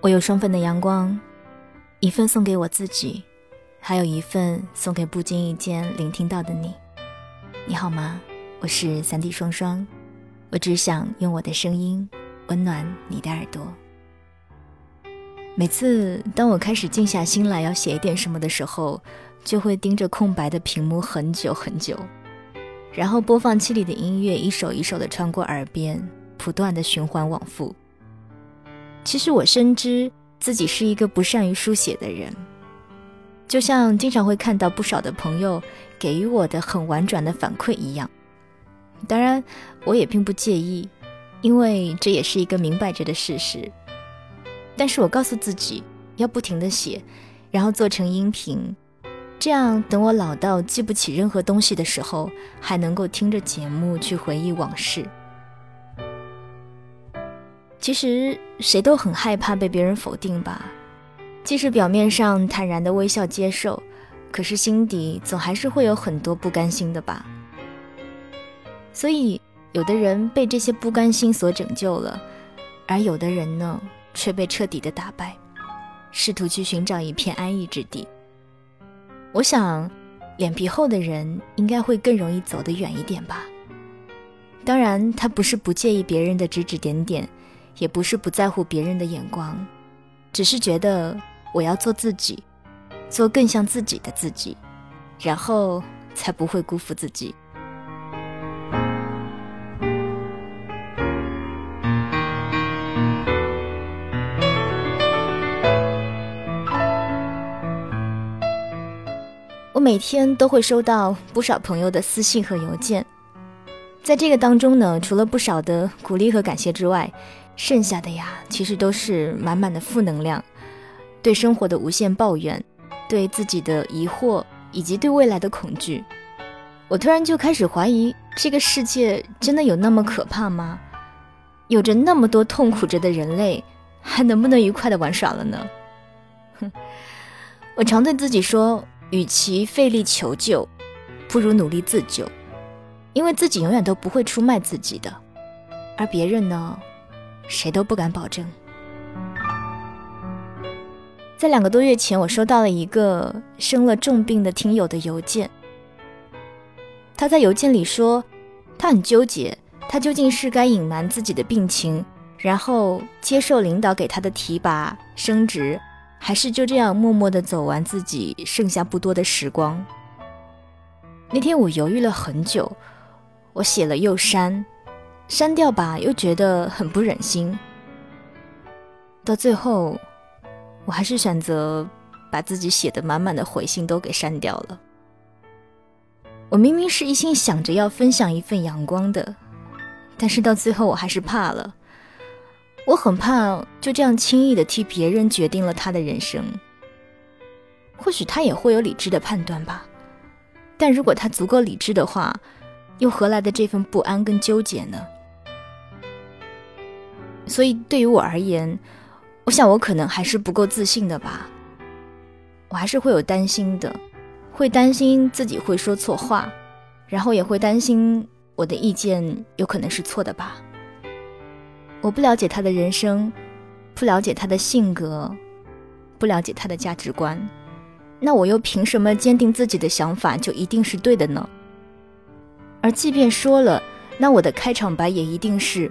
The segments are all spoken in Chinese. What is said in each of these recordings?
我有双份的阳光，一份送给我自己，还有一份送给不经意间聆听到的你。你好吗？我是三 D 双双，我只想用我的声音温暖你的耳朵。每次当我开始静下心来要写一点什么的时候，就会盯着空白的屏幕很久很久，然后播放器里的音乐一首一首的穿过耳边，不断的循环往复。其实我深知自己是一个不善于书写的人，就像经常会看到不少的朋友给予我的很婉转的反馈一样。当然，我也并不介意，因为这也是一个明摆着的事实。但是我告诉自己要不停的写，然后做成音频，这样等我老到记不起任何东西的时候，还能够听着节目去回忆往事。其实谁都很害怕被别人否定吧，即使表面上坦然的微笑接受，可是心底总还是会有很多不甘心的吧。所以，有的人被这些不甘心所拯救了，而有的人呢，却被彻底的打败，试图去寻找一片安逸之地。我想，脸皮厚的人应该会更容易走得远一点吧。当然，他不是不介意别人的指指点点。也不是不在乎别人的眼光，只是觉得我要做自己，做更像自己的自己，然后才不会辜负自己。我每天都会收到不少朋友的私信和邮件，在这个当中呢，除了不少的鼓励和感谢之外，剩下的呀，其实都是满满的负能量，对生活的无限抱怨，对自己的疑惑，以及对未来的恐惧。我突然就开始怀疑，这个世界真的有那么可怕吗？有着那么多痛苦着的人类，还能不能愉快的玩耍了呢？哼，我常对自己说，与其费力求救，不如努力自救，因为自己永远都不会出卖自己的，而别人呢？谁都不敢保证。在两个多月前，我收到了一个生了重病的听友的邮件。他在邮件里说，他很纠结，他究竟是该隐瞒自己的病情，然后接受领导给他的提拔升职，还是就这样默默的走完自己剩下不多的时光。那天我犹豫了很久，我写了又删。删掉吧，又觉得很不忍心。到最后，我还是选择把自己写的满满的回信都给删掉了。我明明是一心想着要分享一份阳光的，但是到最后我还是怕了。我很怕就这样轻易的替别人决定了他的人生。或许他也会有理智的判断吧，但如果他足够理智的话，又何来的这份不安跟纠结呢？所以，对于我而言，我想我可能还是不够自信的吧。我还是会有担心的，会担心自己会说错话，然后也会担心我的意见有可能是错的吧。我不了解他的人生，不了解他的性格，不了解他的价值观，那我又凭什么坚定自己的想法就一定是对的呢？而即便说了，那我的开场白也一定是。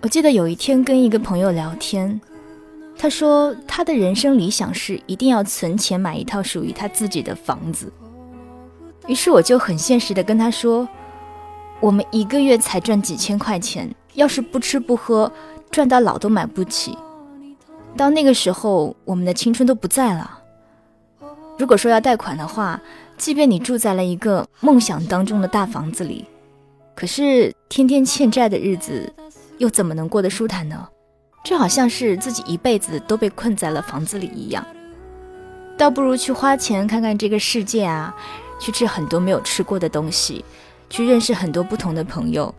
我记得有一天跟一个朋友聊天，他说他的人生理想是一定要存钱买一套属于他自己的房子。于是我就很现实的跟他说，我们一个月才赚几千块钱，要是不吃不喝，赚到老都买不起。到那个时候，我们的青春都不在了。如果说要贷款的话，即便你住在了一个梦想当中的大房子里，可是天天欠债的日子，又怎么能过得舒坦呢？就好像是自己一辈子都被困在了房子里一样。倒不如去花钱看看这个世界啊！去吃很多没有吃过的东西，去认识很多不同的朋友，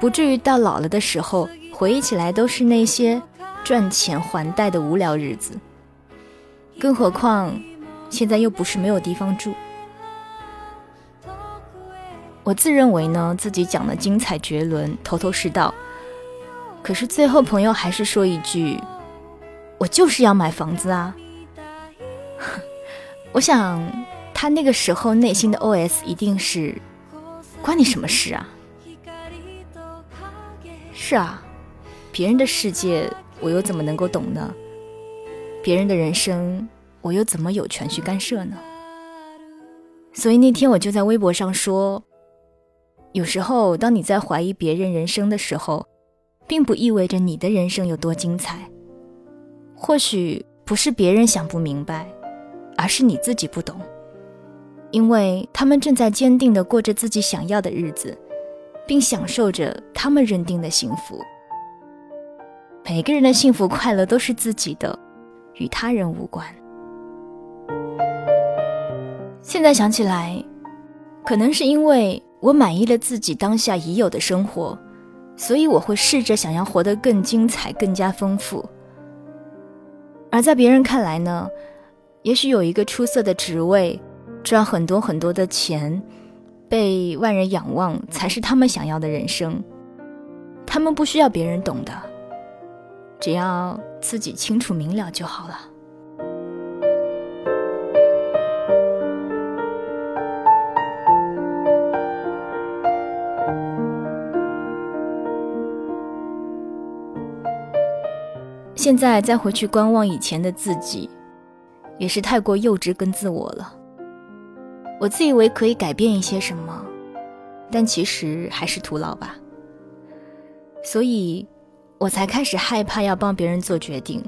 不至于到老了的时候回忆起来都是那些赚钱还贷的无聊日子。更何况，现在又不是没有地方住。我自认为呢，自己讲的精彩绝伦，头头是道。可是最后朋友还是说一句：“我就是要买房子啊！” 我想。他那个时候内心的 OS 一定是：关你什么事啊？是啊，别人的世界我又怎么能够懂呢？别人的人生我又怎么有权去干涉呢？所以那天我就在微博上说：有时候当你在怀疑别人人生的时候，并不意味着你的人生有多精彩。或许不是别人想不明白，而是你自己不懂。因为他们正在坚定地过着自己想要的日子，并享受着他们认定的幸福。每个人的幸福快乐都是自己的，与他人无关。现在想起来，可能是因为我满意了自己当下已有的生活，所以我会试着想要活得更精彩、更加丰富。而在别人看来呢，也许有一个出色的职位。赚很多很多的钱，被万人仰望，才是他们想要的人生。他们不需要别人懂的，只要自己清楚明了就好了。现在再回去观望以前的自己，也是太过幼稚跟自我了。我自以为可以改变一些什么，但其实还是徒劳吧。所以，我才开始害怕要帮别人做决定，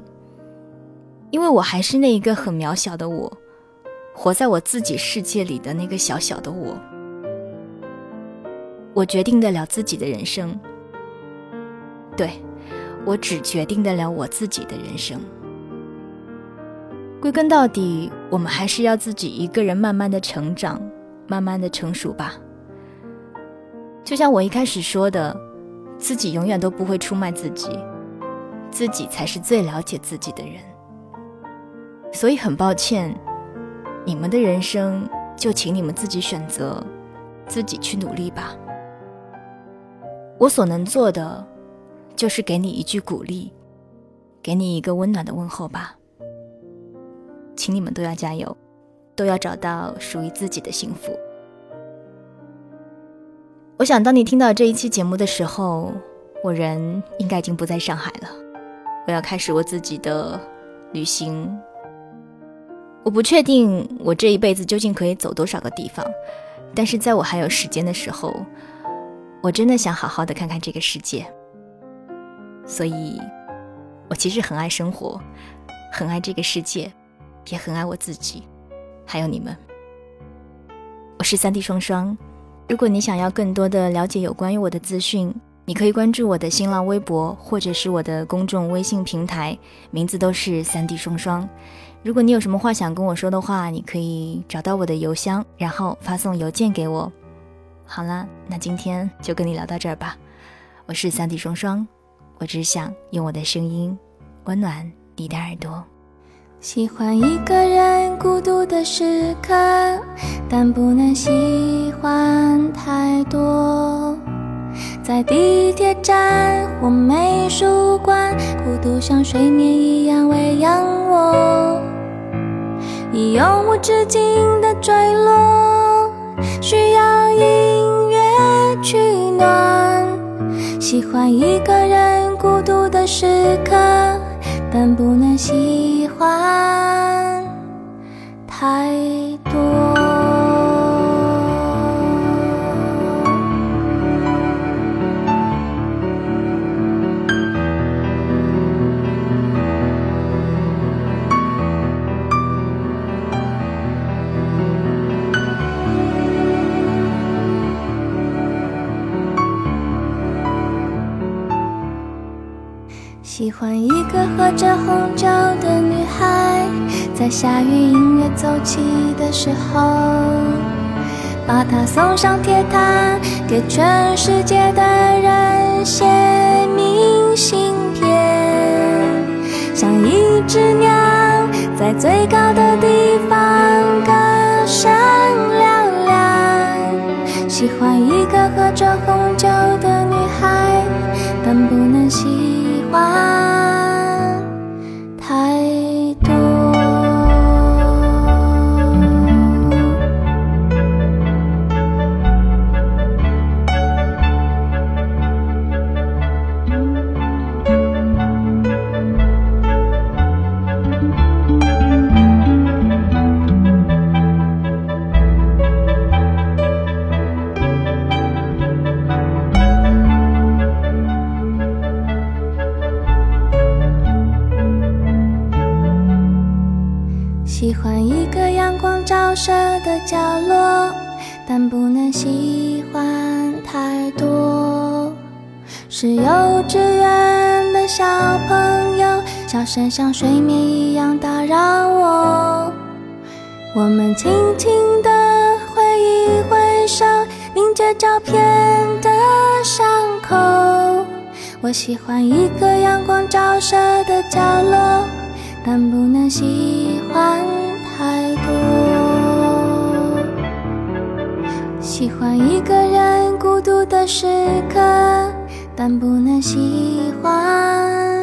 因为我还是那一个很渺小的我，活在我自己世界里的那个小小的我。我决定得了自己的人生，对我只决定得了我自己的人生。归根到底，我们还是要自己一个人慢慢的成长，慢慢的成熟吧。就像我一开始说的，自己永远都不会出卖自己，自己才是最了解自己的人。所以很抱歉，你们的人生就请你们自己选择，自己去努力吧。我所能做的，就是给你一句鼓励，给你一个温暖的问候吧。请你们都要加油，都要找到属于自己的幸福。我想，当你听到这一期节目的时候，我人应该已经不在上海了。我要开始我自己的旅行。我不确定我这一辈子究竟可以走多少个地方，但是在我还有时间的时候，我真的想好好的看看这个世界。所以，我其实很爱生活，很爱这个世界。也很爱我自己，还有你们。我是三 D 双双。如果你想要更多的了解有关于我的资讯，你可以关注我的新浪微博或者是我的公众微信平台，名字都是三 D 双双。如果你有什么话想跟我说的话，你可以找到我的邮箱，然后发送邮件给我。好了，那今天就跟你聊到这儿吧。我是三 D 双双，我只想用我的声音温暖你的耳朵。喜欢一个人孤独的时刻，但不能喜欢太多。在地铁站或美术馆，孤独像睡眠一样喂养我，以永无止境的坠落，需要音乐取暖。喜欢一个人孤独的时刻，但不能喜欢太多。喜欢一个喝着红酒的女孩，在下雨音乐奏起的时候，把她送上铁塔，给全世界的人写明信片，像一只鸟在最高的地方喜欢一个喝着红酒的女孩，但不能喜欢。太是幼稚园的小朋友，笑声像睡眠一样打扰我。我们轻轻地挥一挥手，凝结照片的伤口。我喜欢一个阳光照射的角落。但不能喜欢太多，喜欢一个人孤独的时刻，但不能喜欢。